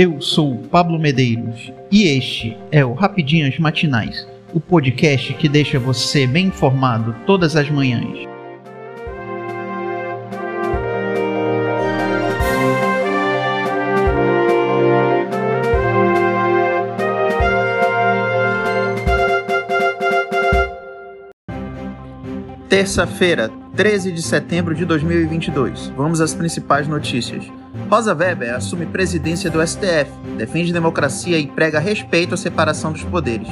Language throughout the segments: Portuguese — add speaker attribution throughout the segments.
Speaker 1: Eu sou Pablo Medeiros e este é o Rapidinhas Matinais, o podcast que deixa você bem informado todas as manhãs. Terça-feira, 13 de setembro de 2022. Vamos às principais notícias. Rosa Weber assume presidência do STF, defende democracia e prega respeito à separação dos poderes.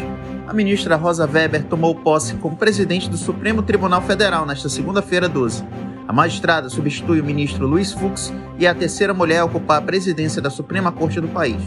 Speaker 1: A ministra Rosa Weber tomou posse como presidente do Supremo Tribunal Federal nesta segunda-feira 12. A magistrada substitui o ministro Luiz Fux e é a terceira mulher a ocupar a presidência da Suprema Corte do país.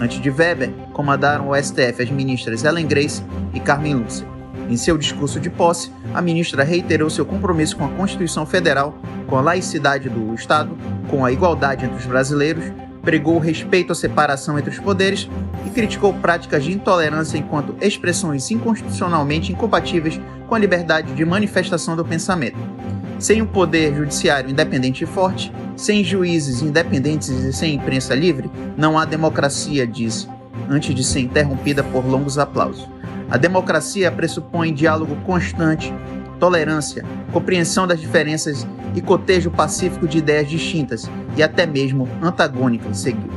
Speaker 1: Antes de Weber, comandaram o STF as ministras Ellen Grace e Carmen Lúcia. Em seu discurso de posse, a ministra reiterou seu compromisso com a Constituição Federal, com a laicidade do Estado, com a igualdade entre os brasileiros, pregou o respeito à separação entre os poderes e criticou práticas de intolerância enquanto expressões inconstitucionalmente incompatíveis com a liberdade de manifestação do pensamento. Sem um poder judiciário independente e forte, sem juízes independentes e sem imprensa livre, não há democracia, disse, antes de ser interrompida por longos aplausos. A democracia pressupõe diálogo constante, tolerância, compreensão das diferenças e cotejo pacífico de ideias distintas e até mesmo antagônicas, seguiu.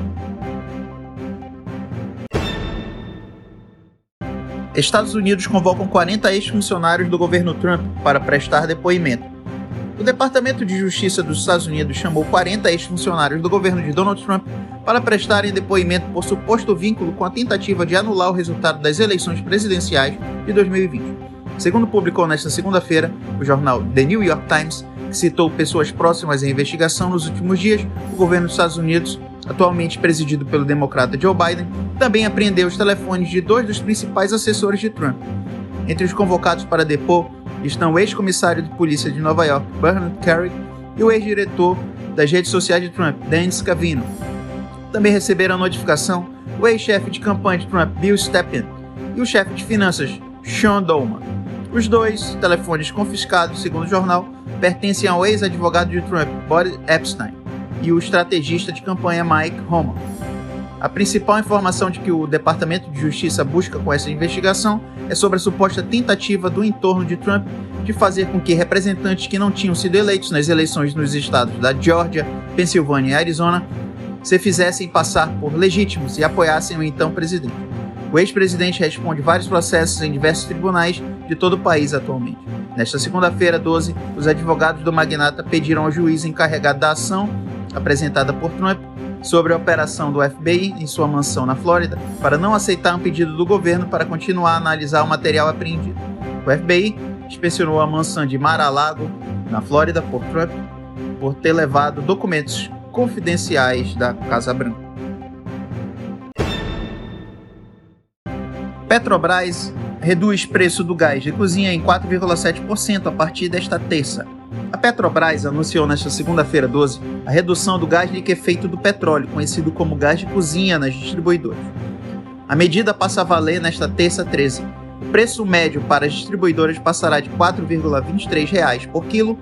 Speaker 1: Estados Unidos convocam 40 ex-funcionários do governo Trump para prestar depoimento. O Departamento de Justiça dos Estados Unidos chamou 40 ex-funcionários do governo de Donald Trump para prestarem depoimento por suposto vínculo com a tentativa de anular o resultado das eleições presidenciais de 2020. Segundo publicou nesta segunda-feira o jornal The New York Times, que citou pessoas próximas à investigação nos últimos dias, o governo dos Estados Unidos, atualmente presidido pelo democrata Joe Biden, também apreendeu os telefones de dois dos principais assessores de Trump. Entre os convocados para depor estão o ex-comissário de polícia de Nova York, Bernard Carrick, e o ex-diretor das redes sociais de Trump, Dan Scavino, também receberam notificação o ex-chefe de campanha de Trump, Bill Stepien, e o chefe de finanças, Sean Dolman. Os dois telefones confiscados, segundo o jornal, pertencem ao ex-advogado de Trump, Boris Epstein, e o estrategista de campanha Mike Roman. A principal informação de que o Departamento de Justiça busca com essa investigação é sobre a suposta tentativa do entorno de Trump de fazer com que representantes que não tinham sido eleitos nas eleições nos estados da Geórgia, Pensilvânia e Arizona se fizessem passar por legítimos e apoiassem o então presidente. O ex-presidente responde vários processos em diversos tribunais de todo o país atualmente. Nesta segunda-feira, 12, os advogados do magnata pediram ao juiz encarregado da ação, apresentada por Trump, sobre a operação do FBI em sua mansão na Flórida, para não aceitar um pedido do governo para continuar a analisar o material apreendido. O FBI inspecionou a mansão de Mar-a-Lago, na Flórida, por Trump, por ter levado documentos confidenciais da Casa Branca. Petrobras reduz preço do gás de cozinha em 4,7% a partir desta terça. A Petrobras anunciou nesta segunda-feira 12 a redução do gás liquefeito do petróleo, conhecido como gás de cozinha nas distribuidoras. A medida passa a valer nesta terça 13. O preço médio para as distribuidoras passará de R$ 4,23 por quilo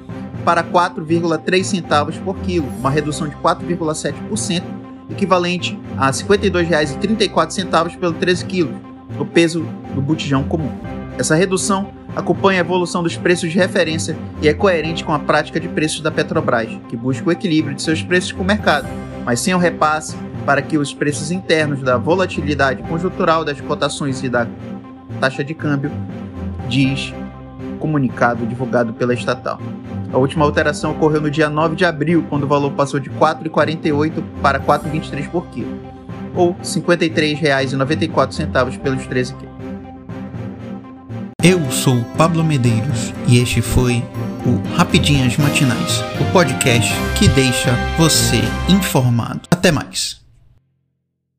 Speaker 1: para 4,3 centavos por quilo, uma redução de 4,7%, equivalente a R$ 52,34 pelo 13 quilos, o peso do botijão comum. Essa redução acompanha a evolução dos preços de referência e é coerente com a prática de preços da Petrobras, que busca o equilíbrio de seus preços com o mercado, mas sem o repasse para que os preços internos da volatilidade conjuntural das cotações e da taxa de câmbio, diz comunicado divulgado pela estatal. A última alteração ocorreu no dia 9 de abril, quando o valor passou de R$ 4,48 para R$ 4,23 por quilo, ou R$ 53,94 pelos 13 quilos. Eu sou Pablo Medeiros e este foi o Rapidinhas Matinais, o podcast que deixa você informado. Até mais.